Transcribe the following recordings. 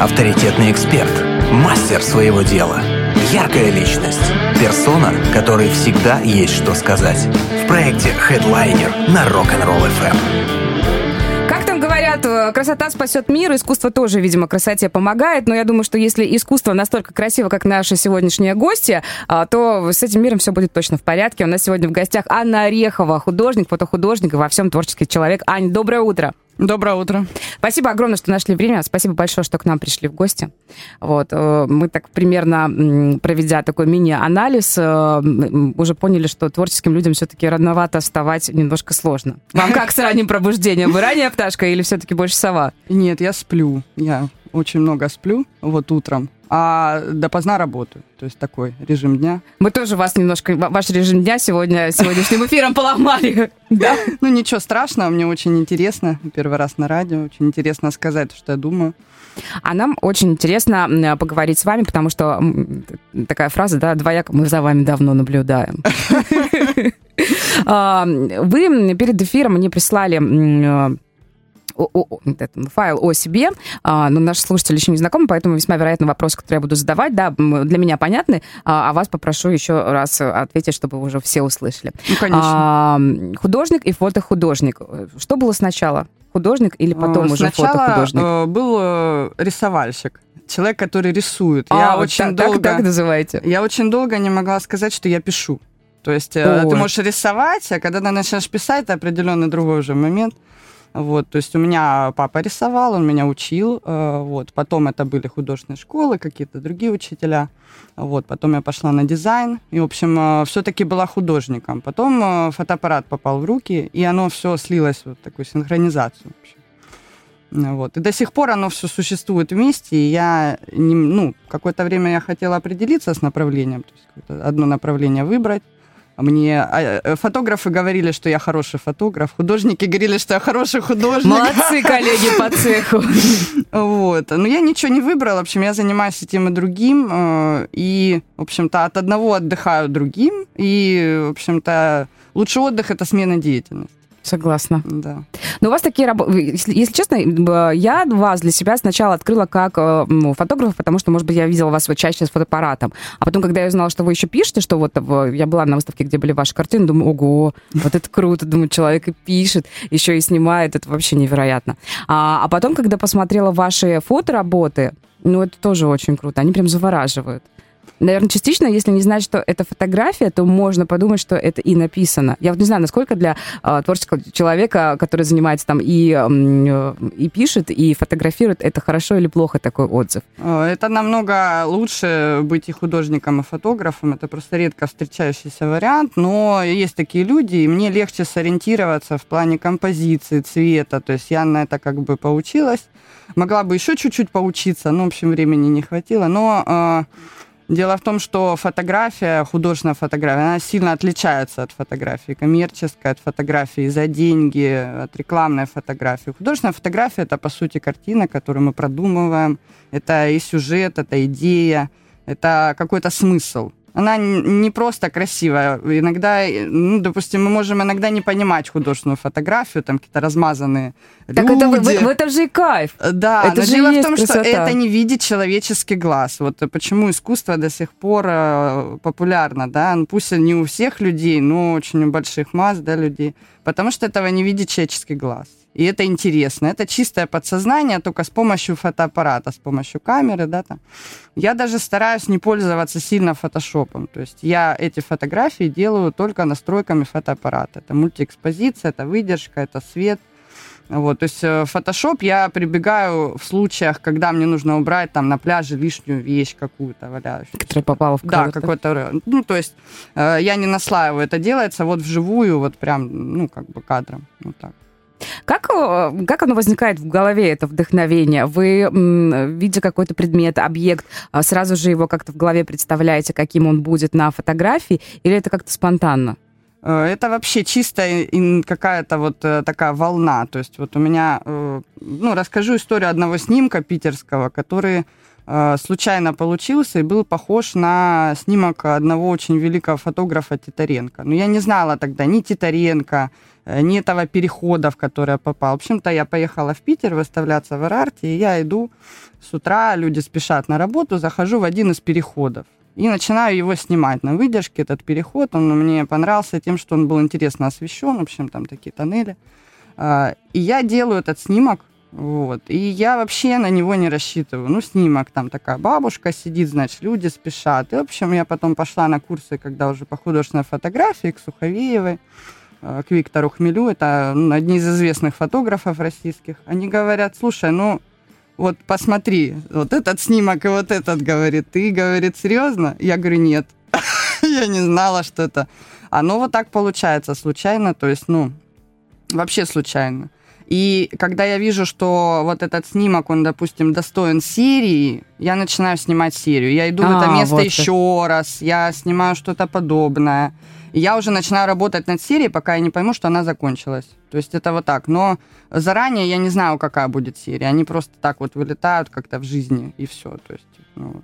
авторитетный эксперт, мастер своего дела, яркая личность, персона, которой всегда есть что сказать. В проекте Headliner на Rock'n'Roll FM говорят, э, красота спасет мир, искусство тоже, видимо, красоте помогает, но я думаю, что если искусство настолько красиво, как наши сегодняшние гости, а, то с этим миром все будет точно в порядке. У нас сегодня в гостях Анна Орехова, художник, фотохудожник и во всем творческий человек. Ань, доброе утро. Доброе утро. Спасибо огромное, что нашли время. Спасибо большое, что к нам пришли в гости. Вот. Э, мы так примерно, проведя такой мини-анализ, э, уже поняли, что творческим людям все-таки рановато вставать немножко сложно. Вам как с ранним пробуждением? Вы ранняя пташка или все-таки больше сова? Нет, я сплю. Я очень много сплю вот утром а допоздна работаю. То есть такой режим дня. Мы тоже вас немножко, ваш режим дня сегодня, сегодняшним эфиром поломали. Да? Ну, ничего страшного, мне очень интересно. Первый раз на радио, очень интересно сказать, что я думаю. А нам очень интересно поговорить с вами, потому что такая фраза, да, двояко мы за вами давно наблюдаем. А, вы перед эфиром мне прислали о, о, файл о себе, а, но наши слушатели еще не знакомы, поэтому весьма вероятно вопрос, который я буду задавать, да, для меня понятны, а, а вас попрошу еще раз ответить, чтобы уже все услышали. Ну, конечно. А, художник и фотохудожник. Что было сначала? Художник или потом Сначала уже фотохудожник? Сначала был э, рисовальщик человек, который рисует. А, я вот очень так, долго, так, так называете? Я очень долго не могла сказать, что я пишу. То есть э, Ой. ты можешь рисовать, а когда ты начинаешь писать, это определенный другой уже момент. Вот, то есть у меня папа рисовал, он меня учил, э, вот, потом это были художественные школы, какие-то другие учителя, вот, потом я пошла на дизайн, и, в общем, э, все-таки была художником. Потом э, фотоаппарат попал в руки, и оно все слилось вот такую синхронизацию. Вот. И до сих пор оно все существует вместе, и я, не, ну, какое-то время я хотела определиться с направлением, то есть одно направление выбрать, мне а, э, фотографы говорили, что я хороший фотограф, художники говорили, что я хороший художник. Молодцы, коллеги по цеху. Вот. Но я ничего не выбрала. В общем, я занимаюсь этим и другим. Э, и, в общем-то, от одного отдыхаю другим. И, в общем-то, лучший отдых – это смена деятельности. Согласна. Да. Но у вас такие работы... Если, если честно, я вас для себя сначала открыла как э, ну, фотографа, потому что, может быть, я видела вас вот чаще с фотоаппаратом. А потом, когда я узнала, что вы еще пишете, что вот я была на выставке, где были ваши картины, думаю, ого, вот это круто. Думаю, человек и пишет, еще и снимает. Это вообще невероятно. А, а потом, когда посмотрела ваши фотоработы, ну, это тоже очень круто. Они прям завораживают. Наверное, частично, если не знать, что это фотография, то можно подумать, что это и написано. Я вот не знаю, насколько для э, творческого человека, который занимается там и, э, и пишет, и фотографирует, это хорошо или плохо такой отзыв? Это намного лучше быть и художником, и фотографом. Это просто редко встречающийся вариант, но есть такие люди, и мне легче сориентироваться в плане композиции, цвета. То есть я на это как бы поучилась. Могла бы еще чуть-чуть поучиться, но, в общем, времени не хватило. Но э, Дело в том, что фотография, художественная фотография, она сильно отличается от фотографии коммерческой, от фотографии за деньги, от рекламной фотографии. Художественная фотография – это, по сути, картина, которую мы продумываем. Это и сюжет, это идея, это какой-то смысл она не просто красивая. Иногда, ну, допустим, мы можем иногда не понимать художественную фотографию, там какие-то размазанные так люди. это, в, в этом же и кайф. Да, это но же дело в том, красота. что это не видит человеческий глаз. Вот почему искусство до сих пор э, популярно, да, ну, пусть не у всех людей, но очень у больших масс, да, людей, потому что этого не видит человеческий глаз. И это интересно. Это чистое подсознание, только с помощью фотоаппарата, с помощью камеры, да, там. Я даже стараюсь не пользоваться сильно фотошопом. То есть я эти фотографии делаю только настройками фотоаппарата. Это мультиэкспозиция, это выдержка, это свет. Вот, то есть э, Photoshop я прибегаю в случаях, когда мне нужно убрать там на пляже лишнюю вещь какую-то валяющуюся. Которая попала в кадр. Да, какой-то... Ну, то есть э, я не наслаиваю, это делается вот вживую, вот прям, ну, как бы кадром. Вот так. Как, э, как оно возникает в голове, это вдохновение? Вы, видя какой-то предмет, объект, а сразу же его как-то в голове представляете, каким он будет на фотографии, или это как-то спонтанно? Э, это вообще чистая какая-то вот э, такая волна. То есть вот у меня, ну, расскажу историю одного снимка питерского, который случайно получился и был похож на снимок одного очень великого фотографа Титаренко. Но я не знала тогда ни Титаренко, э, ни этого перехода, в который я попал. В общем-то, я поехала в Питер выставляться в Арарте, и я иду с утра, люди спешат на работу, захожу в один из переходов и начинаю его снимать на выдержке, этот переход. Он мне понравился тем, что он был интересно освещен, в общем, там такие тоннели. А, и я делаю этот снимок, вот. И я вообще на него не рассчитываю. Ну, снимок, там такая бабушка сидит, значит, люди спешат. И, в общем, я потом пошла на курсы, когда уже по художественной фотографии, к Суховеевой, э, к Виктору Хмелю. Это ну, одни из известных фотографов российских. Они говорят, слушай, ну, вот посмотри, вот этот снимок и вот этот, говорит, ты, говорит, серьезно? Я говорю, нет. Я не знала, что это. Оно вот так получается, случайно, то есть, ну, вообще случайно. И когда я вижу, что вот этот снимок, он, допустим, достоин серии, я начинаю снимать серию. Я иду а, в это а, место вот еще так. раз, я снимаю что-то подобное. Я уже начинаю работать над серией, пока я не пойму, что она закончилась. То есть это вот так. Но заранее я не знаю, какая будет серия. Они просто так вот вылетают как-то в жизни, и все. То есть, ну,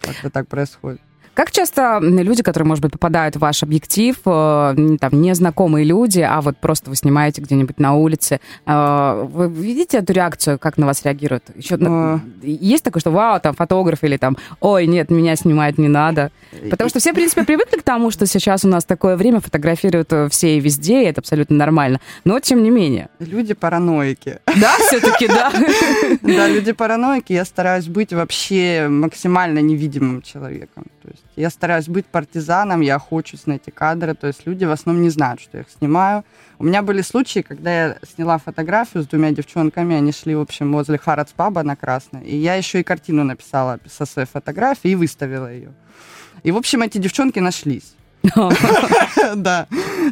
как-то так происходит. Как часто люди, которые, может быть, попадают в ваш объектив, э, там, незнакомые люди, а вот просто вы снимаете где-нибудь на улице, э, вы видите эту реакцию, как на вас реагируют? Еще а... есть такое, что вау, там фотограф или там, ой, нет, меня снимать не надо. Потому что все, в принципе, привыкли к тому, что сейчас у нас такое время, фотографируют э, все и везде, и это абсолютно нормально. Но тем не менее. Люди параноики. Да, все-таки, да? Да, люди параноики. Я стараюсь быть вообще максимально невидимым человеком. То есть я стараюсь быть партизаном, я охочусь на эти кадры, то есть люди в основном не знают, что я их снимаю. У меня были случаи, когда я сняла фотографию с двумя девчонками, они шли, в общем, возле Харадс Паба на Красной, и я еще и картину написала со своей фотографии и выставила ее. И, в общем, эти девчонки нашлись. Да.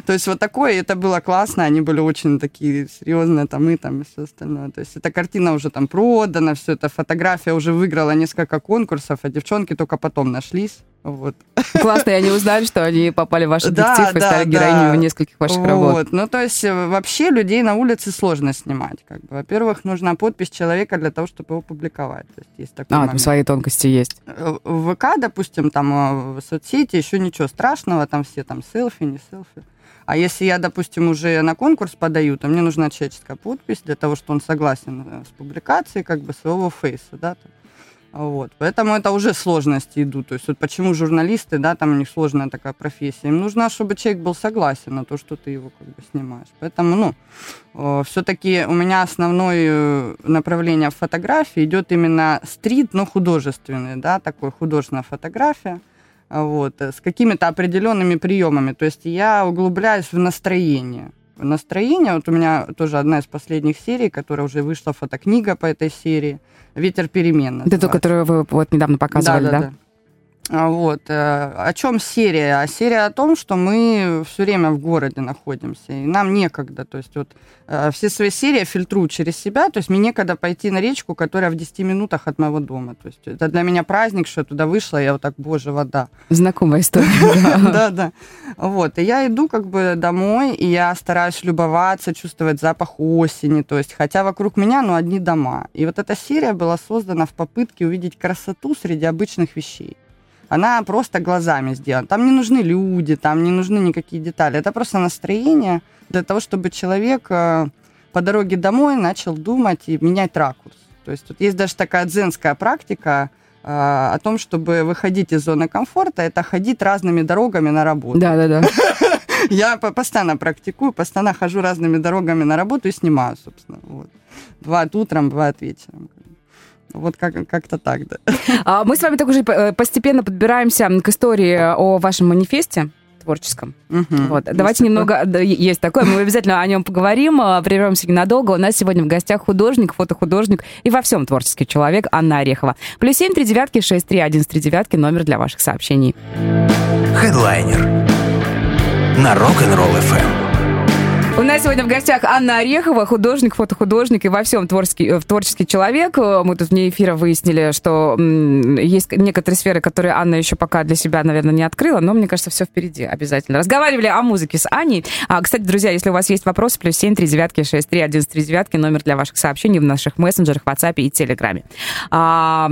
То есть вот такое, это было классно, они были очень такие серьезные, там и там и все остальное. То есть эта картина уже там продана, все это, фотография уже выиграла несколько конкурсов, а девчонки только потом нашлись. Вот. Классно, и они узнали, что они попали в ваш да, и да, стали героинями да. нескольких ваших вот. работ. Ну, то есть э, вообще людей на улице сложно снимать. Как бы. Во-первых, нужна подпись человека для того, чтобы его публиковать. То есть, есть такой а, момент. там свои тонкости есть. Э, в ВК, допустим, там э, в соцсети еще ничего страшного, там все там селфи, не селфи. А если я, допустим, уже на конкурс подаю, то мне нужна человеческая подпись для того, что он согласен с публикацией как бы своего фейса, да, там. Вот. Поэтому это уже сложности идут. То есть вот почему журналисты, да, там у них сложная такая профессия. Им нужно, чтобы человек был согласен на то, что ты его как бы снимаешь. Поэтому, ну, э, все-таки у меня основное э, направление в фотографии идет именно стрит, но художественный, да, такой художественная фотография вот, с какими-то определенными приемами. То есть я углубляюсь в настроение. Настроение, вот у меня тоже одна из последних серий, которая уже вышла, фотокнига по этой серии, «Ветер перемен». Это ту, которую вы вот недавно показывали, да? да? да. А, вот. Э, о чем серия? А серия о том, что мы все время в городе находимся, и нам некогда. То есть вот э, все свои серии фильтрую через себя, то есть мне некогда пойти на речку, которая в 10 минутах от моего дома. То есть это для меня праздник, что я туда вышла, я вот так, боже, вода. Знакомая история. Да, да. Вот. И я иду как бы домой, и я стараюсь любоваться, чувствовать запах осени, то есть хотя вокруг меня, ну, одни дома. И вот эта серия была создана в попытке увидеть красоту среди обычных вещей она просто глазами сделана. Там не нужны люди, там не нужны никакие детали. Это просто настроение для того, чтобы человек э, по дороге домой начал думать и менять ракурс. То есть тут есть даже такая дзенская практика э, о том, чтобы выходить из зоны комфорта, это ходить разными дорогами на работу. Да, да, да. Я постоянно практикую, постоянно хожу разными дорогами на работу и снимаю, собственно. Вот. Бывает утром, бывает вечером. Вот как- как-то так, да. А мы с вами так уже э, постепенно подбираемся к истории о вашем манифесте творческом. Угу. Вот. Давайте такое? немного... Да, есть такое, мы обязательно о нем поговорим, а, прервемся ненадолго. У нас сегодня в гостях художник, фотохудожник и во всем творческий человек Анна Орехова. Плюс семь, три девятки, шесть, три, один, три девятки, номер для ваших сообщений. Хедлайнер на Rock'n'Roll FM. У нас сегодня в гостях Анна Орехова, художник, фотохудожник и во всем творческий, э, творческий человек. Мы тут вне эфира выяснили, что есть некоторые сферы, которые Анна еще пока для себя, наверное, не открыла, но мне кажется, все впереди обязательно. Разговаривали о музыке с Аней. А, кстати, друзья, если у вас есть вопросы, плюс семь, три девятки, шесть, три, один, три девятки, номер для ваших сообщений в наших мессенджерах, WhatsApp и Телеграме. А,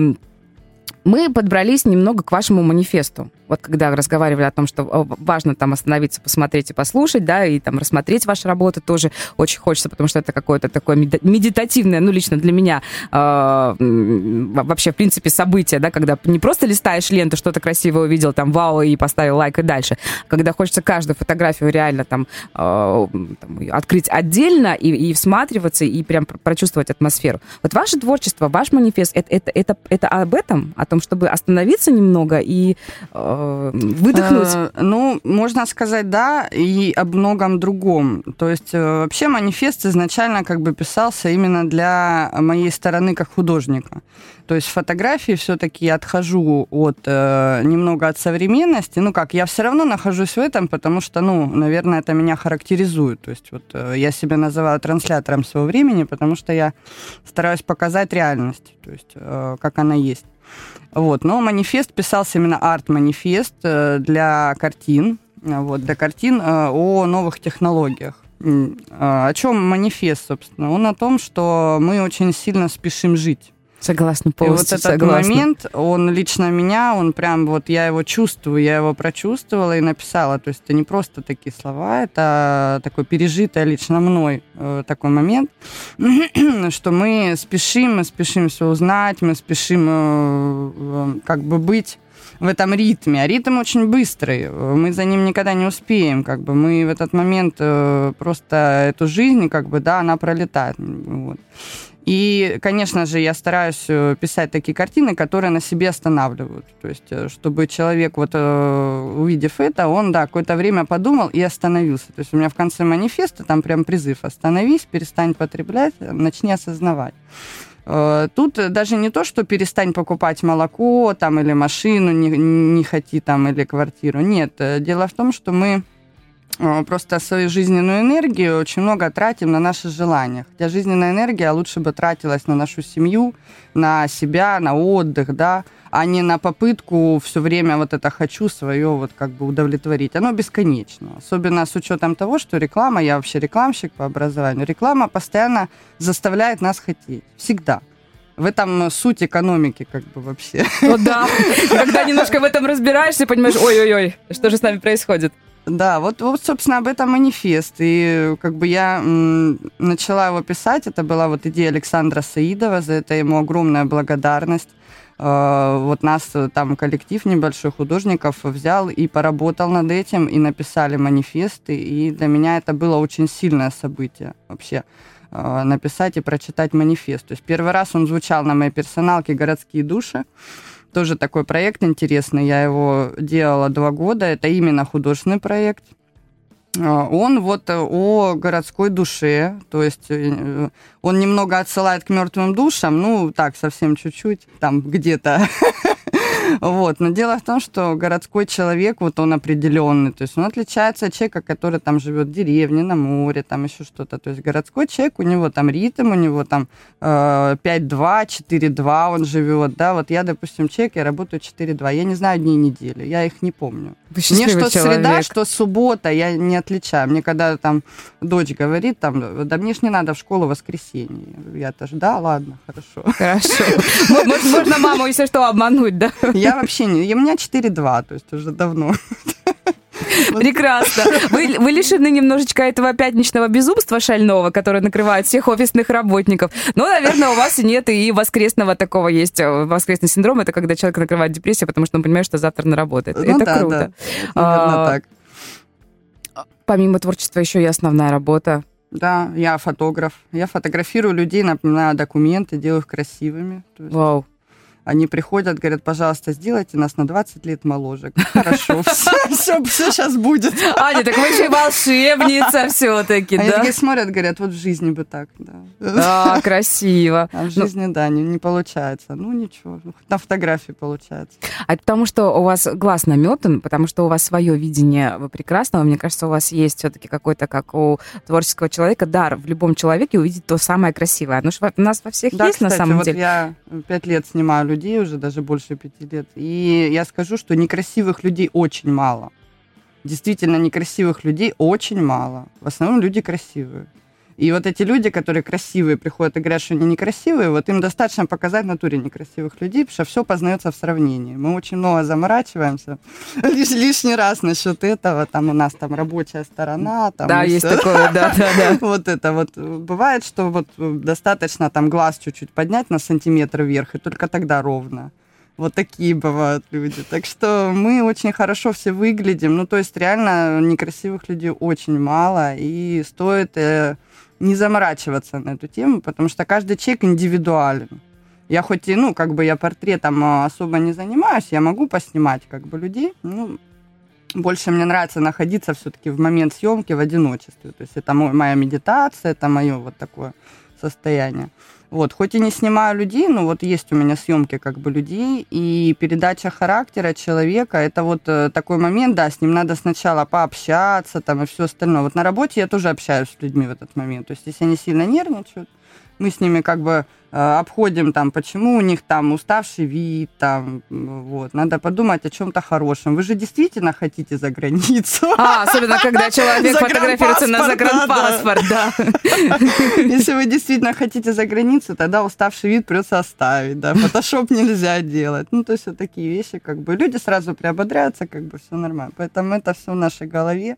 мы подбрались немного к вашему манифесту. Вот когда разговаривали о том, что важно там остановиться, посмотреть и послушать, да, и там рассмотреть ваши работы тоже очень хочется, потому что это какое-то такое медитативное, ну, лично для меня э, вообще, в принципе, событие, да, когда не просто листаешь ленту, что-то красивое увидел, там, вау, и поставил лайк и дальше, когда хочется каждую фотографию реально там, э, там открыть отдельно и, и всматриваться, и прям прочувствовать атмосферу. Вот ваше творчество, ваш манифест, это, это, это, это об этом, о том, чтобы остановиться немного и Э, выдохнуть? Э, ну, можно сказать, да, и об многом другом. То есть э, вообще манифест изначально как бы писался именно для моей стороны как художника. То есть фотографии все-таки я отхожу от э, немного от современности. Ну как, я все равно нахожусь в этом, потому что, ну, наверное, это меня характеризует. То есть вот я себя называю транслятором своего времени, потому что я стараюсь показать реальность, то есть как она есть. Вот. Но манифест писался именно арт-манифест э, для картин, э, вот, для картин э, о новых технологиях. О чем манифест, собственно? Он о том, что мы очень сильно спешим жить. Согласна, полностью И вот этот согласна. момент, он лично меня, он прям вот, я его чувствую, я его прочувствовала и написала. То есть это не просто такие слова, это такой пережитый лично мной э, такой момент, что мы спешим, мы спешим все узнать, мы спешим э, э, как бы быть в этом ритме. А ритм очень быстрый. Мы за ним никогда не успеем. Как бы мы в этот момент просто эту жизнь, как бы, да, она пролетает. Вот. И, конечно же, я стараюсь э, писать такие картины, которые на себе останавливают. То есть, э, чтобы человек, вот э, увидев это, он, да, какое-то время подумал и остановился. То есть у меня в конце манифеста там прям призыв «Остановись, перестань потреблять, начни осознавать». Тут даже не то, что перестань покупать молоко там, или машину, не, не хоти там, или квартиру. Нет, дело в том, что мы просто свою жизненную энергию очень много тратим на наши желания. Хотя жизненная энергия лучше бы тратилась на нашу семью, на себя, на отдых, да, а не на попытку все время вот это хочу свое вот как бы удовлетворить. Оно бесконечно. Особенно с учетом того, что реклама, я вообще рекламщик по образованию, реклама постоянно заставляет нас хотеть. Всегда. В этом суть экономики, как бы вообще. Ну да, когда немножко в этом разбираешься, понимаешь, ой-ой-ой, что же с нами происходит? Да, вот, вот, собственно, об этом манифест. И как бы я начала его писать. Это была вот идея Александра Саидова. За это ему огромная благодарность. Э, вот нас э, там коллектив небольшой художников взял и поработал над этим, и написали манифесты. И для меня это было очень сильное событие вообще э, написать и прочитать манифест. То есть первый раз он звучал на моей персоналке «Городские души». Тоже такой проект интересный. Я его делала два года. Это именно художественный проект. А, он вот э, о городской душе, то есть э, он немного отсылает к мертвым душам, ну так совсем чуть-чуть, там где-то Вот. Но дело в том, что городской человек, вот он определенный, то есть он отличается от человека, который там живет в деревне, на море, там еще что-то. То есть городской человек, у него там ритм, у него там э, 5-2, 4-2 он живет, да. Вот я, допустим, человек, я работаю 4-2. Я не знаю дней недели, я их не помню. Мне что человек. среда, что суббота, я не отличаю. Мне когда там дочь говорит, там, да мне ж не надо в школу в воскресенье. Я тоже, да, ладно, хорошо. Хорошо. Можно маму, если что, обмануть, да? Я вообще не... У меня 4-2, то есть уже давно. Прекрасно. Вы, вы лишены немножечко этого пятничного безумства шального, которое накрывает всех офисных работников. Но, наверное, у вас нет и воскресного такого есть. Э, воскресный синдром — это когда человек накрывает депрессия, потому что он понимает, что завтра наработает. Ну, это да, круто. Да. Наверное, а, так. Помимо творчества еще и основная работа. Да, я фотограф. Я фотографирую людей, напоминаю документы, делаю их красивыми. Вау. Они приходят, говорят, пожалуйста, сделайте нас на 20 лет моложе. Хорошо, все, все, сейчас будет. Аня, так вы и волшебница все-таки, да? Они такие смотрят, говорят, вот в жизни бы так, да. А, красиво. А в жизни, да, не, получается. Ну, ничего, на фотографии получается. А потому что у вас глаз наметан, потому что у вас свое видение прекрасного, мне кажется, у вас есть все-таки какой-то, как у творческого человека, дар в любом человеке увидеть то самое красивое. Оно же у нас во всех да, есть на самом вот деле. я пять лет снимаю людей уже, даже больше пяти лет. И я скажу, что некрасивых людей очень мало. Действительно, некрасивых людей очень мало. В основном люди красивые. И вот эти люди, которые красивые, приходят и говорят, что они некрасивые, вот им достаточно показать в натуре некрасивых людей, потому что все познается в сравнении. Мы очень много заморачиваемся лишь, лишний раз насчет этого. Там у нас там рабочая сторона. Там да, есть все. такое, да, да, да. Вот это вот. Бывает, что вот достаточно там глаз чуть-чуть поднять на сантиметр вверх, и только тогда ровно. Вот такие бывают люди. Так что мы очень хорошо все выглядим. Ну, то есть реально некрасивых людей очень мало. И стоит э, не заморачиваться на эту тему, потому что каждый человек индивидуален. Я хоть и, ну, как бы я портретом а, особо не занимаюсь, я могу поснимать как бы людей, ну, больше мне нравится находиться все-таки в момент съемки в одиночестве. То есть это мой, моя медитация, это мое вот такое состояние. Вот, хоть и не снимаю людей, но вот есть у меня съемки как бы людей, и передача характера человека, это вот э, такой момент, да, с ним надо сначала пообщаться там и все остальное. Вот на работе я тоже общаюсь с людьми в этот момент. То есть если они сильно нервничают, мы с ними как бы э, обходим там, почему у них там уставший вид, там, вот. Надо подумать о чем-то хорошем. Вы же действительно хотите за границу. А, особенно, когда человек фотографируется на загранпаспорт, да. Если вы действительно хотите за границу, тогда уставший вид придется оставить, да. Фотошоп нельзя делать. Ну, то есть вот такие вещи, как бы, люди сразу приободряются, как бы, все нормально. Поэтому это все в нашей голове.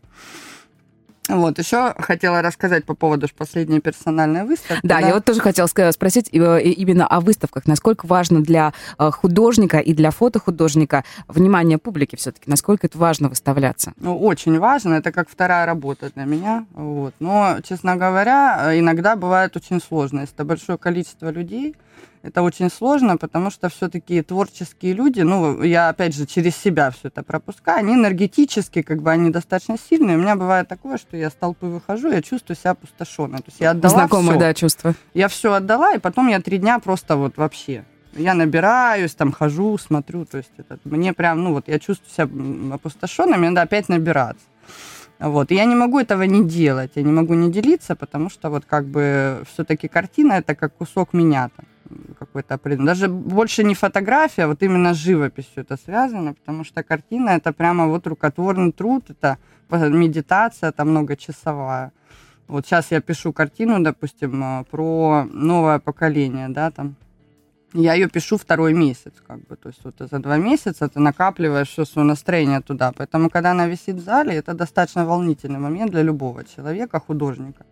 Вот, еще хотела рассказать по поводу последней персональной выставки. Да, да, я вот тоже хотела спросить э, именно о выставках. Насколько важно для э, художника и для фотохудожника внимание публики все-таки? Насколько это важно выставляться? Ну, очень важно. Это как вторая работа для меня. Вот. Но, честно говоря, э, иногда бывает очень сложно. Если это большое количество людей, это очень сложно, потому что все-таки творческие люди, ну, я опять же через себя все это пропускаю, они энергетически, как бы они достаточно сильные. У меня бывает такое, что я с толпы выхожу, я чувствую себя опустошенной. То есть я отдала Знакомое, всё. да, чувство. Я все отдала, и потом я три дня просто вот вообще. Я набираюсь, там хожу, смотрю, то есть это, мне прям, ну вот я чувствую себя опустошенной, мне надо опять набираться. Вот. И я не могу этого не делать, я не могу не делиться, потому что вот как бы все-таки картина это как кусок меня там какой-то определенный. Даже больше не фотография, а вот именно с живописью это связано, потому что картина это прямо вот рукотворный труд, это медитация, это многочасовая. Вот сейчас я пишу картину, допустим, э, про новое поколение, да, там. Я ее пишу второй месяц, как бы, то есть вот за два месяца ты накапливаешь все свое настроение туда. Поэтому, когда она висит в зале, это достаточно волнительный момент для любого человека, художника.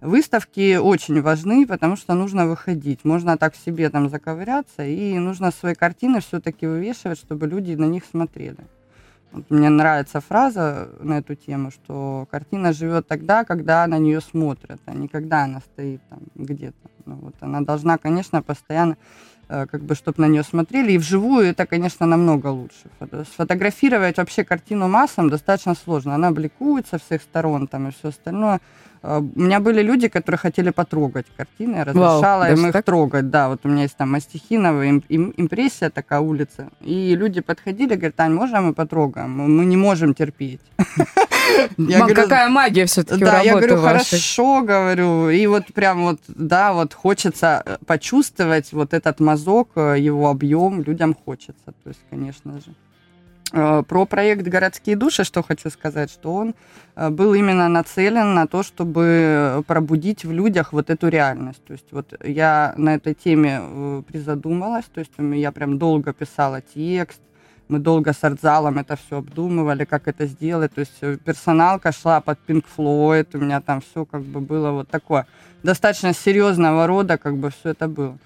Выставки очень важны, потому что нужно выходить. Можно так в себе там заковыряться, и нужно свои картины все-таки вывешивать, чтобы люди на них смотрели. Вот мне нравится фраза на эту тему, что картина живет тогда, когда на нее смотрят, а не когда она стоит там где-то. Ну, вот она должна, конечно, постоянно Э, как бы, чтобы на нее смотрели. И вживую это, конечно, намного лучше. Сфотографировать вообще картину массам достаточно сложно. Она бликует со всех сторон там и все остальное. Э, у меня были люди, которые хотели потрогать картины, я разрешала Вау, им их так? трогать. Да, вот у меня есть там Мастихинова, им, им, импрессия такая улица. И люди подходили, говорят, Ань, можно мы потрогаем? Мы не можем терпеть. Я говорю, какая магия все-таки Да, я говорю, хорошо, говорю. И вот прям вот, да, вот хочется э, почувствовать вот этот мазок, э, его объем, людям хочется. То есть, конечно же. Э, про проект «Городские души» что хочу сказать, что он был именно нацелен на то, чтобы пробудить в людях вот эту реальность. То есть вот я на этой теме призадумалась, то есть я прям долго писала текст, мы долго с артзалом это все обдумывали, как это сделать. То есть э, персоналка шла под Pink Floyd, у меня там все как бы было вот такое достаточно серьезного рода, как бы все это было.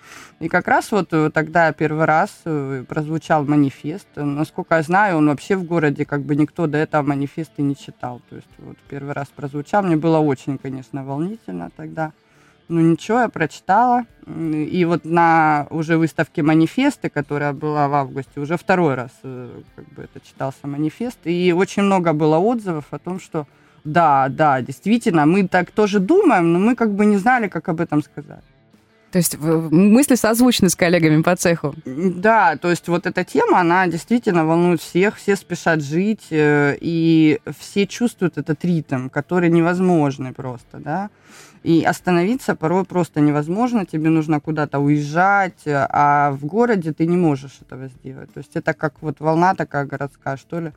И как раз вот э, тогда первый раз э, прозвучал манифест. Насколько я знаю, он вообще в городе как бы никто до этого манифеста не читал. То есть вот первый раз прозвучал. Мне было очень, конечно, волнительно тогда. Ну ничего, я прочитала. И вот на уже выставке манифесты, которая была в августе, уже второй раз э, как бы это читался манифест. И очень много было отзывов о том, что да, да, действительно, мы так тоже думаем, но мы как бы не знали, как об этом сказать. То есть мысли созвучны с коллегами по цеху? Да, то есть вот эта тема, она действительно волнует всех, все спешат жить, э, и все чувствуют этот ритм, который невозможный просто, да. И остановиться порой просто невозможно, тебе нужно куда-то уезжать, а в городе ты не можешь этого сделать. То есть это как вот волна такая городская, что ли.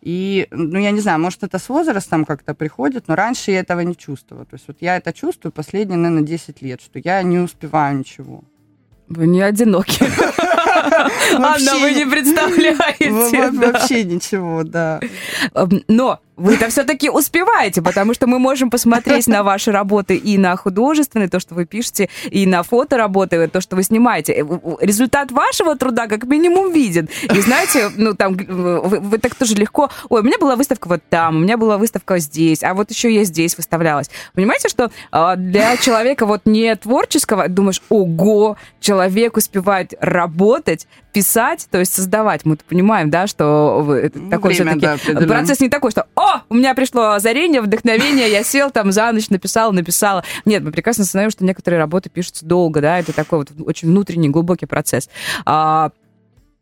И, ну, я не знаю, может, это с возрастом как-то приходит, но раньше я этого не чувствовала. То есть вот я это чувствую последние, наверное, 10 лет, что я не успеваю ничего. Вы не одиноки. Анна, вы не представляете. Вообще ничего, да. Эм, но вы-то все-таки успеваете, потому что мы можем посмотреть на ваши работы и на художественные, то, что вы пишете, и на фотоработы, то, что вы снимаете. Э, результат вашего труда как минимум виден. И знаете, ну там вы, вы так тоже легко... Ой, у меня была выставка вот там, у меня была выставка здесь, а вот еще я здесь выставлялась. Понимаете, что э, для человека вот не творческого, думаешь, ого, человек успевает работать, писать, то есть создавать. Мы понимаем, да, что ну, такой все-таки да, процесс не такой, что «О, у меня пришло озарение, вдохновение, я сел там за ночь, написал, написала». Нет, мы прекрасно знаем, что некоторые работы пишутся долго, да, это такой вот очень внутренний, глубокий процесс. А,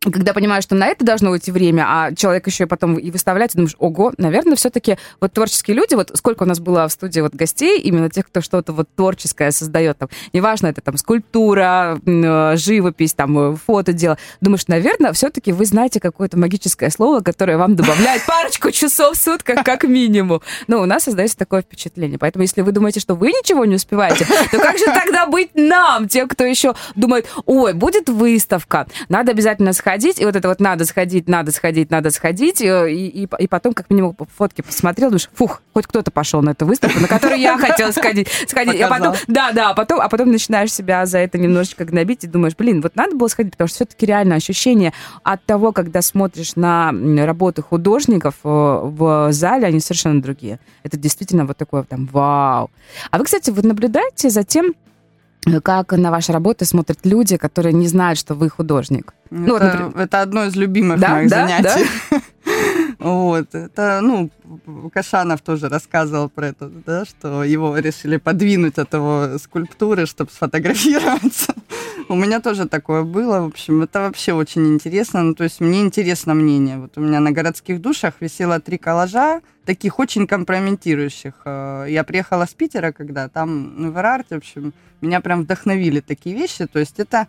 когда понимаешь, что на это должно уйти время, а человек еще и потом и выставляет, и думаешь, ого, наверное, все-таки вот творческие люди, вот сколько у нас было в студии вот гостей, именно тех, кто что-то вот творческое создает, там, неважно, это там скульптура, э, живопись, там, э, фото дело, думаешь, наверное, все-таки вы знаете какое-то магическое слово, которое вам добавляет парочку часов в сутках как минимум. Но у нас создается такое впечатление. Поэтому, если вы думаете, что вы ничего не успеваете, то как же тогда быть нам, тем, кто еще думает, ой, будет выставка, надо обязательно сходить сходить, и вот это вот надо сходить, надо сходить, надо сходить, э, и, и, и потом как минимум фотки посмотрел, думаешь, фух, хоть кто-то пошел на эту выставку, на которую я хотела сходить. сходить. А потом, да, да, а потом, а потом начинаешь себя за это немножечко гнобить и думаешь, блин, вот надо было сходить, потому что все-таки реально ощущение от того, когда смотришь на работы художников э, в зале, они совершенно другие. Это действительно вот такое там вау. А вы, кстати, вот наблюдаете за тем, как на ваши работы смотрят люди, которые не знают, что вы художник? Это, ну, вот, например... это одно из любимых да, моих да, занятий. Да? Вот, это, ну, Кашанов тоже рассказывал про это, да, что его решили подвинуть от его скульптуры, чтобы сфотографироваться. У меня тоже такое было, в общем, это вообще очень интересно, ну, то есть мне интересно мнение. Вот у меня на городских душах висело три коллажа, таких очень компрометирующих. Э, я приехала с Питера, когда там ну, в Эрарте, в общем, меня прям вдохновили такие вещи, то есть это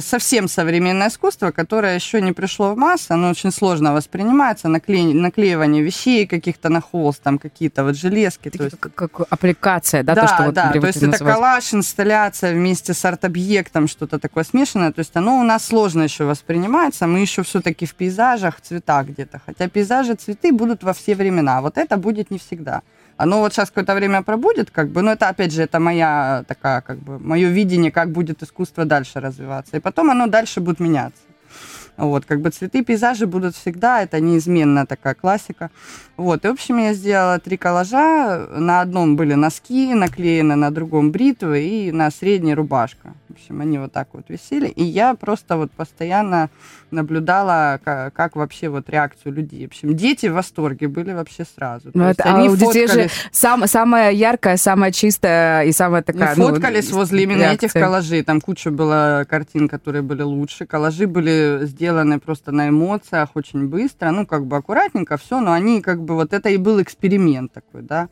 совсем современное искусство, которое еще не пришло в массу, оно очень сложно воспринимается, накле... наклеивание вещей каких-то на холст, там какие-то вот железки. то есть... как, как аппликация, да? Да, то, что вот да, то есть называть. это коллаж, инсталляция вместе с арт-объектом, что-то такое смешанное, то есть оно у нас сложно еще воспринимается, мы еще все-таки в пейзажах, цветах где-то, хотя пейзажи, цветы будут во все времена, вот это будет не всегда. Оно вот сейчас какое-то время пробудет, как бы, но это, опять же, это моя такая, как бы, мое видение, как будет искусство дальше развиваться. И потом оно дальше будет меняться. Вот, как бы цветы, пейзажи будут всегда, это неизменная такая классика. Вот, и, в общем, я сделала три коллажа. На одном были носки наклеены, на другом бритвы и на средней рубашка. В общем, они вот так вот висели. И я просто вот постоянно наблюдала, как, как вообще вот реакцию людей. В общем, дети в восторге были вообще сразу. Ну, это, они а у детей же сам, самая яркая, самая чистая и самая такая... Ну, фоткались ну, возле именно реакции. этих коллажей. Там куча была картин, которые были лучше. Коллажи были сделаны просто на эмоциях очень быстро, ну, как бы аккуратненько все, но они как бы вот это и был эксперимент такой, да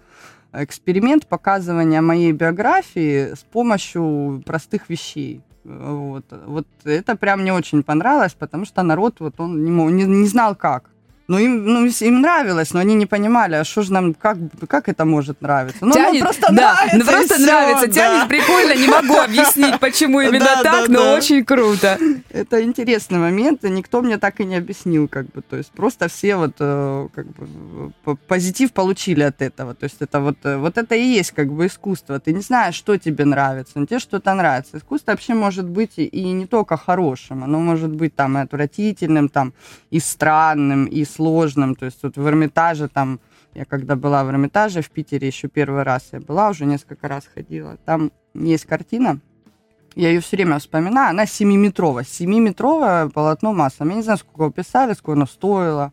эксперимент показывания моей биографии с помощью простых вещей. Вот. вот это прям мне очень понравилось, потому что народ вот он не, не, не знал как. Ну, им, ну, им нравилось, но они не понимали, а что же нам, как, как это может нравиться? Ну, тянет, ну просто да, нравится. Ну, просто все, нравится, да. тянет прикольно, не могу объяснить, почему именно да, так, да, но да. очень круто. Это интересный момент, и никто мне так и не объяснил, как бы, то есть просто все вот, э, как бы, позитив получили от этого, то есть это вот, э, вот это и есть, как бы, искусство, ты не знаешь, что тебе нравится, но тебе что-то нравится. Искусство вообще может быть и не только хорошим, оно может быть там и отвратительным, там, и странным, и сложным, то есть вот в Эрмитаже там, я когда была в Эрмитаже в Питере, еще первый раз я была, уже несколько раз ходила, там есть картина, я ее все время вспоминаю, она 7-метровая, 7-метровое полотно маслом. Я не знаю, сколько его писали, сколько оно стоило.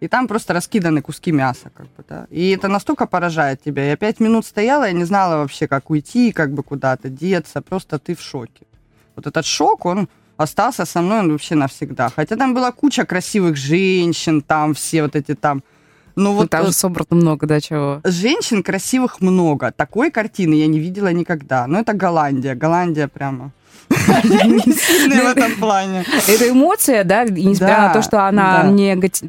И там просто раскиданы куски мяса, как бы, да. И это настолько поражает тебя. Я пять минут стояла, я не знала вообще, как уйти, как бы куда-то деться. Просто ты в шоке. Вот этот шок, он остался со мной он вообще навсегда. Хотя там была куча красивых женщин, там все вот эти там Ну, вот там же собрано много, да, чего. Женщин красивых много. Такой картины я не видела никогда. Но это Голландия. Голландия прямо сильные в этом плане. Это эмоция, да, и несмотря на то, что она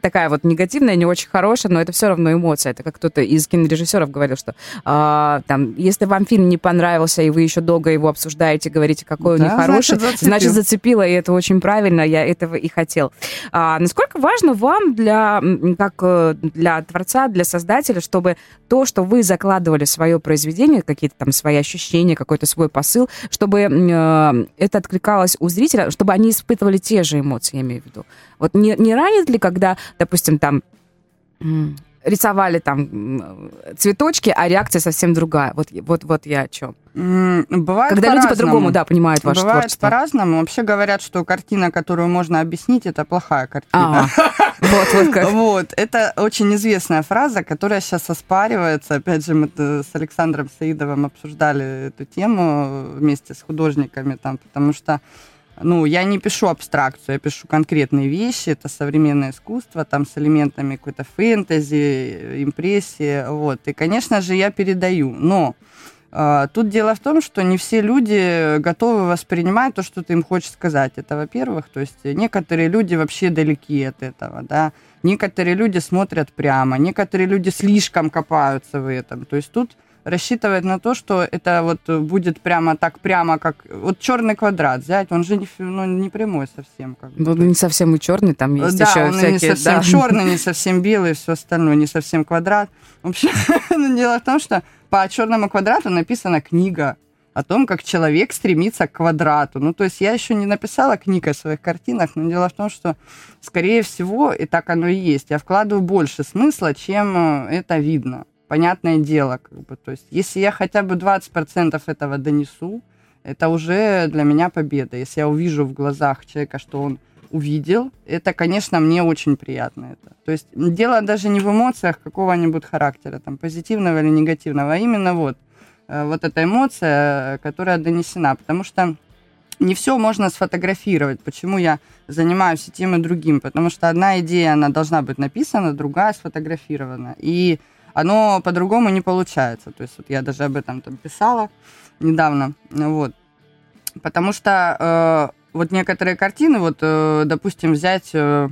такая вот негативная, не очень хорошая, но это все равно эмоция. Это как кто-то из кинорежиссеров говорил, что а, там, если вам фильм не понравился, и вы еще долго его обсуждаете, говорите, какой он нехороший, значит, зацепило, и это очень правильно, я этого и хотел. А, насколько важно вам для, как э, для творца, для создателя, чтобы то, что вы закладывали в свое произведение, какие-то там свои ощущения, какой-то свой посыл, чтобы э, это откликалось у зрителя, чтобы они испытывали те же эмоции, я имею в виду. Вот не, не ранит ли, когда, допустим, там рисовали там цветочки, а реакция совсем другая. Вот, вот, вот я о чем. Бывает Когда люди по-другому, да, понимают ваше Бывает творчество. по-разному. Вообще говорят, что картина, которую можно объяснить, это плохая картина. А, вот, вот как. Вот, это очень известная фраза, которая сейчас оспаривается. Опять же, мы с Александром Саидовым обсуждали эту тему вместе с художниками там, потому что ну, я не пишу абстракцию, я пишу конкретные вещи, это современное искусство, там с элементами какой-то фэнтези, импрессии, вот. И, конечно же, я передаю, но э, тут дело в том, что не все люди готовы воспринимать то, что ты им хочешь сказать. Это, во-первых, то есть некоторые люди вообще далеки от этого, да, некоторые люди смотрят прямо, некоторые люди слишком копаются в этом, то есть тут рассчитывает на то, что это вот будет прямо так прямо, как вот черный квадрат взять, он же не, ну, не прямой совсем. Как. Ну, не совсем и черный, там есть да, еще он всякие... не совсем да. черный, не совсем белый, все остальное, не совсем квадрат. В общем, дело в том, что по черному квадрату написана книга о том, как человек стремится к квадрату. Ну, то есть я еще не написала книг о своих картинах, но дело в том, что, скорее всего, и так оно и есть. Я вкладываю больше смысла, чем э, это видно понятное дело, как бы, то есть, если я хотя бы 20% этого донесу, это уже для меня победа. Если я увижу в глазах человека, что он увидел, это, конечно, мне очень приятно. Это. То есть дело даже не в эмоциях какого-нибудь характера, там, позитивного или негативного, а именно вот, э, вот эта эмоция, которая донесена. Потому что не все можно сфотографировать. Почему я занимаюсь и тем, и другим? Потому что одна идея, она должна быть написана, другая сфотографирована. И оно по-другому не получается. То есть вот я даже об этом там писала недавно, вот. Потому что э, вот некоторые картины, вот, э, допустим, взять э,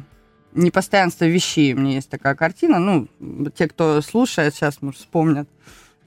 непостоянство вещей. У меня есть такая картина, ну, те, кто слушает, сейчас, может, вспомнят,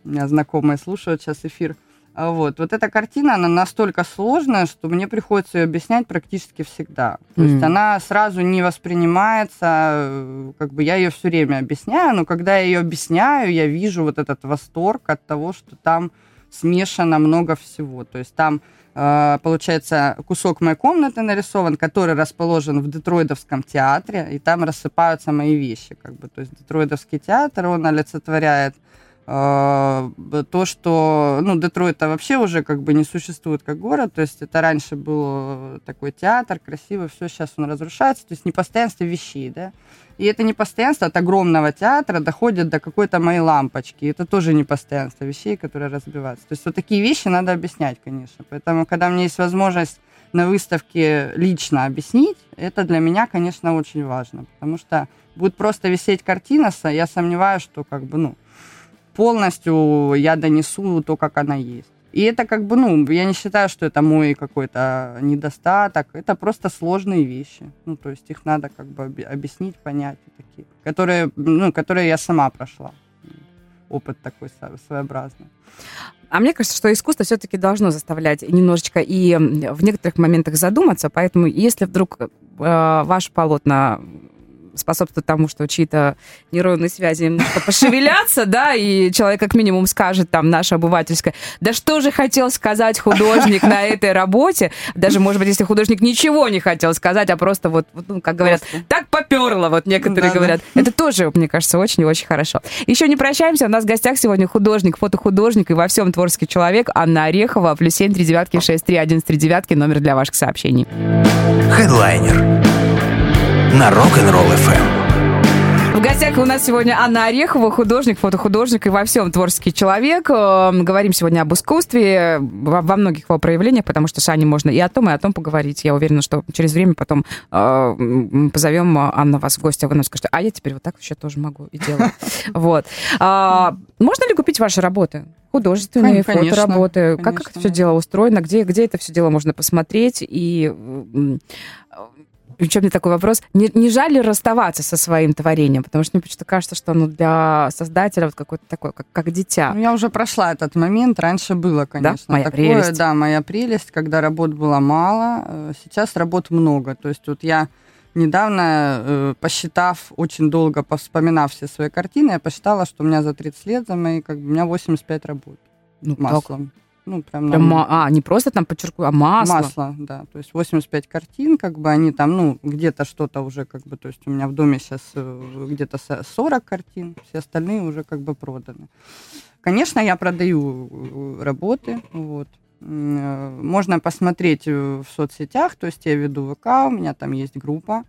у меня знакомые слушают сейчас эфир – а вот. вот эта картина, она настолько сложная, что мне приходится ее объяснять практически всегда. То mm есть она сразу не воспринимается, как бы я ее все время объясняю, но когда я ее объясняю, я вижу вот этот восторг от того, что там смешано много всего. То есть там э, получается кусок моей комнаты нарисован, который расположен в Детройтовском театре, и там рассыпаются мои вещи, как бы. То есть Детройтовский театр, он олицетворяет а, то, что, ну, Детройт-то вообще уже как бы не существует как город, то есть это раньше был такой театр красивый, все, сейчас он разрушается, то есть непостоянство вещей, да, и это непостоянство от огромного театра доходит до какой-то моей лампочки, это тоже непостоянство вещей, которые разбиваются, то есть вот такие вещи надо объяснять, конечно, поэтому, когда у меня есть возможность на выставке лично объяснить, это для меня, конечно, очень важно, потому что будет просто висеть картина, я сомневаюсь, что как бы, ну, полностью я донесу то, как она есть. И это как бы, ну, я не считаю, что это мой какой-то недостаток. Это просто сложные вещи. Ну, то есть их надо как бы объяснить, понять, такие, которые, ну, которые я сама прошла. Опыт такой своеобразный. А мне кажется, что искусство все-таки должно заставлять немножечко и в некоторых моментах задуматься. Поэтому, если вдруг э, ваше полотна способствует тому, что чьи-то нейронные связи немножко пошевелятся, да, и человек как минимум скажет там наша обывательская, да что же хотел сказать художник на этой работе, даже, может быть, если художник ничего не хотел сказать, а просто вот, ну, как говорят, так поперло, вот некоторые говорят. Это тоже, мне кажется, очень и очень хорошо. Еще не прощаемся, у нас в гостях сегодня художник, фотохудожник и во всем творческий человек Анна Орехова, плюс семь три девятки шесть три один три девятки, номер для ваших сообщений. Хедлайнер на Rock'n'Roll FM. В гостях у нас сегодня Анна Орехова, художник, фотохудожник и во всем творческий человек. Э, говорим сегодня об искусстве во, многих его проявлениях, потому что с Аней можно и о том, и о том поговорить. Я уверена, что через время потом э, позовем Анну вас в гости, а вы нам скажете, а я теперь вот так вообще тоже могу и делаю. Вот. А, можно ли купить ваши работы? Художественные конечно, фотоработы. Конечно, как это все дело устроено? Где, где это все дело можно посмотреть? И причем мне такой вопрос, не, не жаль ли расставаться со своим творением? Потому что мне почему-то кажется, что оно для создателя вот какое-то такое, как, как дитя. Ну, я уже прошла этот момент, раньше было, конечно. Да, моя такое, прелесть. Да, моя прелесть, когда работ было мало, э, сейчас работ много. То есть вот я недавно, э, посчитав, очень долго повспоминав все свои картины, я посчитала, что у меня за 30 лет, за мои, как бы, у меня 85 работ ну, маслом. Так. Ну, прям, прям на... А, не просто там подчеркую, а масло. Масло, да. То есть 85 картин, как бы они там, ну, где-то что-то уже, как бы, то есть у меня в доме сейчас э, где-то 40 картин, все остальные уже как бы проданы. Конечно, я продаю э, работы, вот. Э, можно посмотреть в соцсетях, то есть я веду ВК, у меня там есть группа,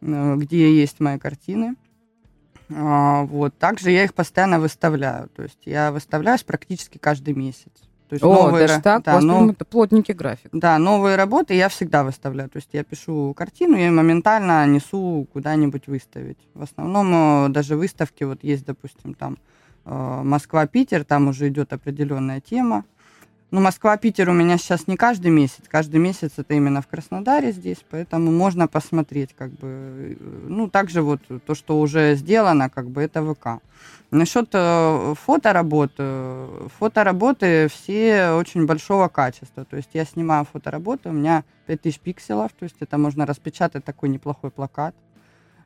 где есть мои картины. А, вот. Также я их постоянно выставляю. То есть я выставляюсь практически каждый месяц. То есть О, новые, даже так? Да, нов... это плотненький график. Да, новые работы я всегда выставляю. То есть я пишу картину, я моментально несу куда-нибудь выставить. В основном э, даже выставки, вот есть, допустим, там э, Москва-Питер, там уже идет определенная тема. Ну, Москва-Питер у меня сейчас не каждый месяц. Каждый месяц это именно в Краснодаре здесь, поэтому можно посмотреть, как бы, э, ну, также вот то, что уже сделано, как бы, это ВК. Насчет э, фотоработы. Фотоработы все очень большого качества. То есть я снимаю фотоработы, у меня 5000 пикселов, то есть это можно распечатать такой неплохой плакат.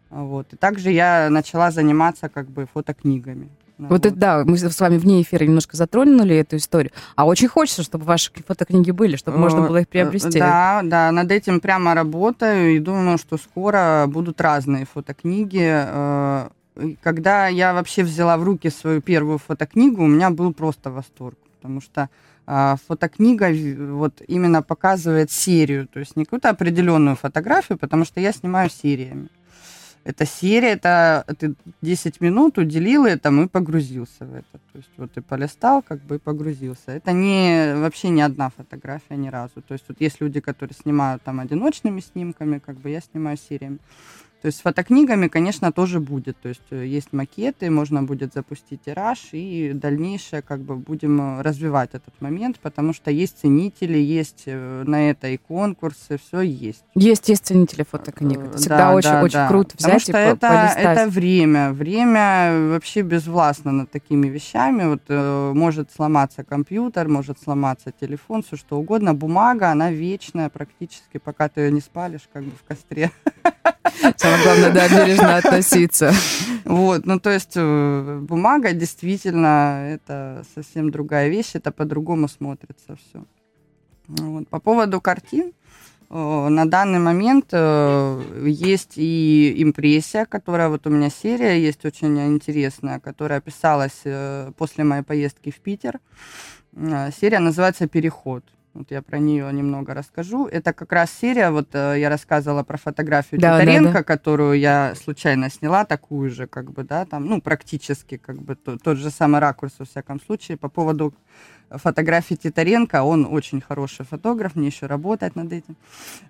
Вот. И также я начала заниматься как бы фотокнигами. Вот, вот это да, мы с вами вне эфира немножко затронули эту историю. А очень хочется, чтобы ваши фотокниги были, чтобы можно было их приобрести. Да, да, над этим прямо работаю и думаю, что скоро будут разные фотокниги э, когда я вообще взяла в руки свою первую фотокнигу, у меня был просто восторг, потому что фотокнига вот именно показывает серию, то есть не какую-то определенную фотографию, потому что я снимаю сериями. Это серия, это ты 10 минут уделил этому и погрузился в это. То есть вот ты полистал, как бы и погрузился. Это не вообще не одна фотография ни разу. То есть вот есть люди, которые снимают там одиночными снимками, как бы я снимаю сериями. То есть с фотокнигами, конечно, тоже будет. То есть э, есть макеты, можно будет запустить тираж, и дальнейшее как бы будем э, развивать этот момент, потому что есть ценители, есть э, на это и конкурсы, все есть. Есть, есть ценители фотокниг. Это всегда да, очень, да, очень да. круто взять потому что и это, полистать. это время. Время вообще безвластно над такими вещами. Вот э, может сломаться компьютер, может сломаться телефон, все что угодно. Бумага, она вечная практически, пока ты ее не спалишь как бы в костре. Самое главное, да, бережно относиться. Вот, ну то есть э, бумага действительно это совсем другая вещь, это по-другому смотрится все. Вот. По поводу картин, э, на данный момент э, есть и импрессия, которая вот у меня серия есть очень интересная, которая писалась после моей поездки в Питер. Серия называется «Переход». Вот я про нее немного расскажу. Это как раз серия, вот э, я рассказывала про фотографию да, Титаренко, да, да. которую я случайно сняла, такую же, как бы, да, там, ну, практически, как бы, то, тот же самый ракурс, во всяком случае, по поводу фотографии Титаренко. Он очень хороший фотограф, мне еще работать над этим.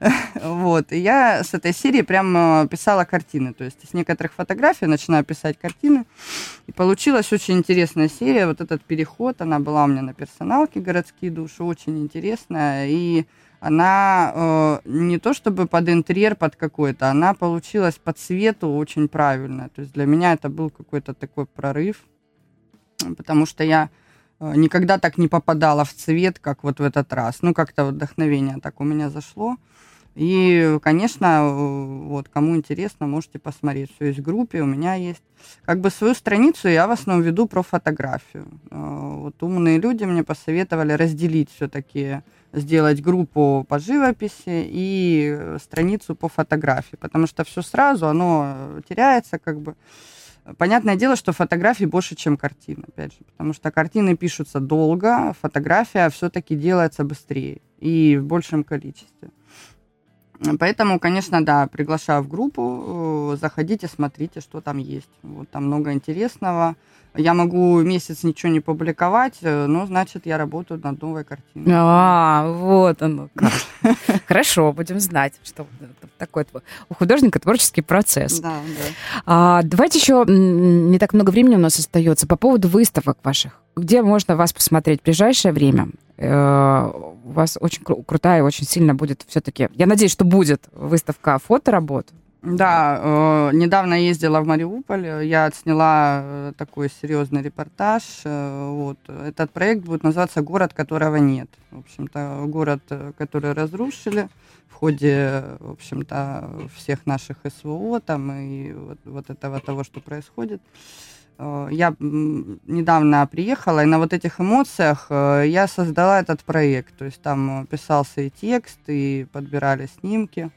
вот. И я с этой серии прям э, писала картины. То есть с некоторых фотографий начинаю писать картины. И получилась очень интересная серия. Вот этот переход, она была у меня на персоналке «Городские души», очень интересная. И она э, не то чтобы под интерьер, под какой-то, она получилась по цвету очень правильная. То есть для меня это был какой-то такой прорыв, потому что я никогда так не попадала в цвет, как вот в этот раз. Ну, как-то вдохновение так у меня зашло. И, конечно, э, вот кому интересно, можете посмотреть. Все есть в группе, у меня есть. Как бы свою страницу я в основном веду про фотографию. Э, вот умные люди мне посоветовали разделить все-таки, сделать группу по живописи и страницу по фотографии, потому что все сразу, оно теряется как бы. Понятное дело, что фотографий больше, чем картин, опять же, потому что картины пишутся долго, фотография все-таки делается быстрее и в большем количестве. Поэтому, конечно, да, приглашаю в группу, э, заходите, смотрите, что там есть. Вот там много интересного. Я могу месяц ничего не публиковать, э, но значит, я работаю над новой картиной. А, вот оно как. Хорошо, будем знать, что такой у художника творческий процесс. Да, да. А, давайте еще, не так много времени у нас остается, по поводу выставок ваших. Где можно вас посмотреть в ближайшее время? Э, у вас очень кру- крутая и очень сильно будет все-таки... Я надеюсь, что будет выставка фоторабот. Да, э, недавно ездила в Мариуполь, я отсняла э, такой серьезный репортаж. Э, вот. Этот проект будет называться «Город, которого нет». В общем-то, город, э, который разрушили в ходе, в общем-то, всех наших СВО там и вот, вот этого того, что происходит. Э, я недавно приехала, и на вот этих эмоциях э, я создала этот проект. То есть там писался и текст, и подбирали снимки.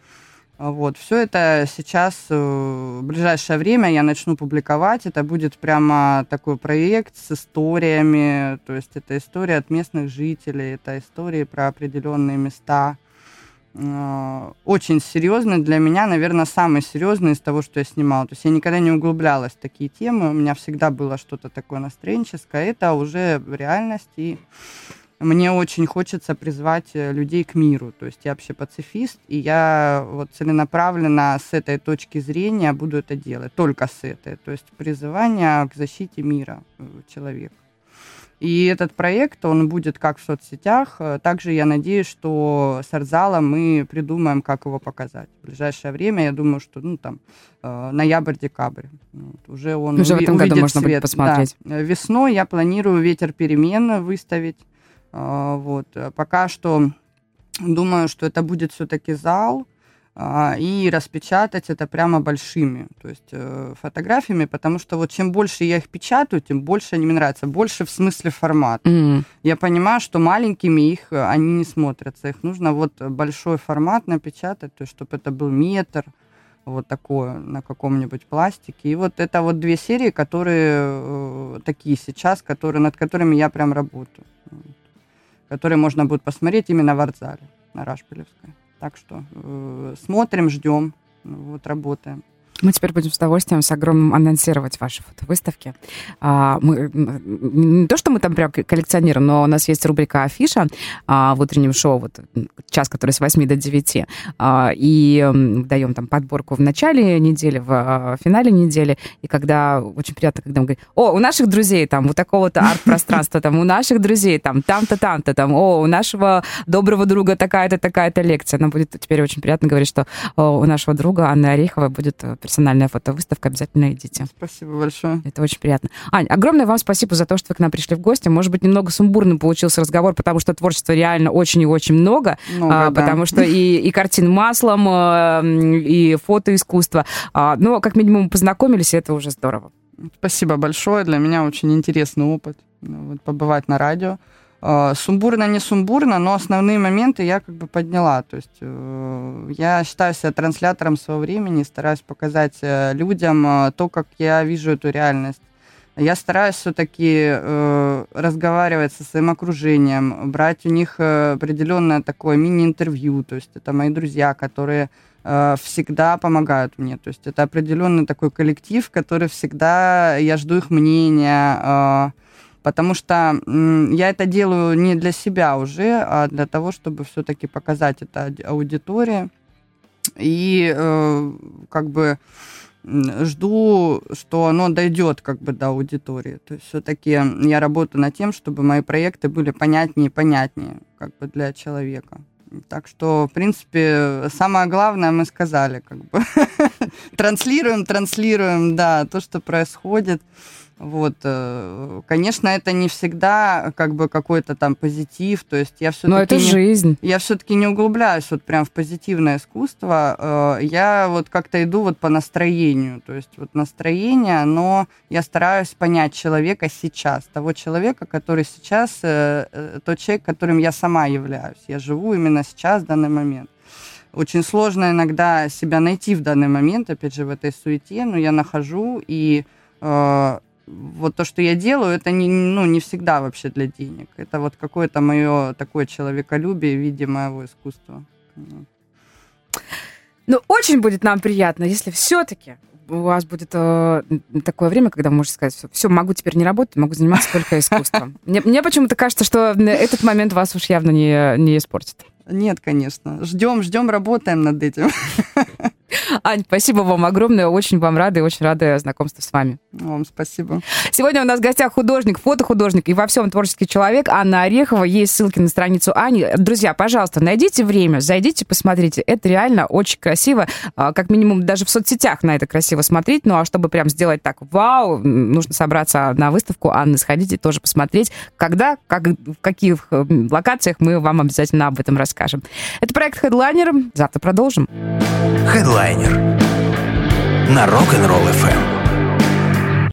Вот, все это сейчас, э, в ближайшее время я начну публиковать. Это будет прямо такой проект с историями. То есть это история от местных жителей, это истории про определенные места. Э, очень серьезный для меня, наверное, самый серьезный из того, что я снимала. То есть я никогда не углублялась в такие темы. У меня всегда было что-то такое настроенческое. Это уже реальность и мне очень хочется призвать э, людей к миру. То есть я вообще пацифист, и я вот целенаправленно с этой точки зрения буду это делать, только с этой. То есть призывание к защите мира э, человека. И этот проект, он будет как в соцсетях. Э, также я надеюсь, что с Арзалом мы придумаем, как его показать. В ближайшее время, я думаю, что ну, там, ноябрь-декабрь. Вот, уже он уже уви- в этом году можно свет. будет посмотреть. Да. Весной я планирую «Ветер перемен» выставить. А, вот. Пока что думаю, что это будет все-таки зал, а, и распечатать это прямо большими, то есть э, фотографиями, потому что вот чем больше я их печатаю, тем больше они мне нравятся, больше в смысле формат. Mm. Я понимаю, что маленькими их э, они не смотрятся, их нужно вот большой формат напечатать, то есть чтобы это был метр, вот такое на каком-нибудь пластике. И вот это вот две серии, которые э, такие сейчас, которые, над которыми я прям работаю который можно будет посмотреть именно в Артзале на Рашпилевской. Так что э, смотрим, ждем, вот работаем. Мы теперь будем с удовольствием, с огромным анонсировать ваши фотовыставки. А, мы, не то, что мы там прям коллекционируем, но у нас есть рубрика «Афиша» а, в утреннем шоу, вот час, который с 8 до 9, а, и даем там подборку в начале недели, в а, финале недели, и когда, очень приятно, когда мы говорим, о, у наших друзей там вот такого-то арт-пространства, там, у наших друзей там, там-то, там-то, там, о, у нашего доброго друга такая-то, такая-то лекция. Нам будет теперь очень приятно говорить, что у нашего друга Анны Ореховой будет персональная фотовыставка, обязательно идите. Спасибо большое. Это очень приятно. Ань, огромное вам спасибо за то, что вы к нам пришли в гости. Может быть, немного сумбурным получился разговор, потому что творчества реально очень и очень много. много а, да. Потому что и, и картин маслом, и фотоискусство. А, но, как минимум, познакомились, и это уже здорово. Спасибо большое. Для меня очень интересный опыт вот, побывать на радио. Сумбурно, не сумбурно, но основные моменты я как бы подняла. То есть э, я считаю себя транслятором своего времени, стараюсь показать э, людям э, то, как я вижу эту реальность. Я стараюсь все-таки э, разговаривать со своим окружением, брать у них определенное такое мини-интервью. То есть это мои друзья, которые э, всегда помогают мне. То есть это определенный такой коллектив, который всегда, я жду их мнения. Э, потому что я это делаю не для себя уже, а для того, чтобы все-таки показать это аудитории. И э, как бы жду, что оно дойдет как бы до аудитории. То есть все-таки я работаю над тем, чтобы мои проекты были понятнее и понятнее как бы для человека. Так что, в принципе, самое главное мы сказали, как бы транслируем, транслируем, да, то, что происходит. Вот, э, конечно, это не всегда как бы какой-то там позитив, то есть я все-таки... Но это не, жизнь. Я все-таки не углубляюсь вот прям в позитивное искусство, э, я вот как-то иду вот по настроению, то есть вот настроение, но я стараюсь понять человека сейчас, того человека, который сейчас, э, тот человек, которым я сама являюсь, я живу именно сейчас, в данный момент. Очень сложно иногда себя найти в данный момент, опять же, в этой суете, но я нахожу и вот то, что я делаю, это не, ну, не всегда вообще для денег. Это вот какое-то мое такое человеколюбие в виде моего искусства. Ну, очень будет нам приятно, если все-таки у вас будет э, такое время, когда вы можете сказать, все, все, могу теперь не работать, могу заниматься только искусством. Мне, мне почему-то кажется, что этот момент вас уж явно не, не испортит. Нет, конечно. Ждем, ждем, работаем над этим. Ань, спасибо вам огромное. Очень вам рада и очень рада знакомству с вами. Вам спасибо. Сегодня у нас в гостях художник, фотохудожник и во всем творческий человек Анна Орехова. Есть ссылки на страницу Ани. Друзья, пожалуйста, найдите время, зайдите, посмотрите. Это реально очень красиво. А, как минимум, даже в соцсетях на это красиво смотреть. Ну, а чтобы прям сделать так, вау, нужно собраться на выставку Анны, сходите тоже посмотреть. Когда, как, в каких локациях мы вам обязательно об этом расскажем. Это проект Headliner. Завтра продолжим. Headliner на Rock'n'Roll FM.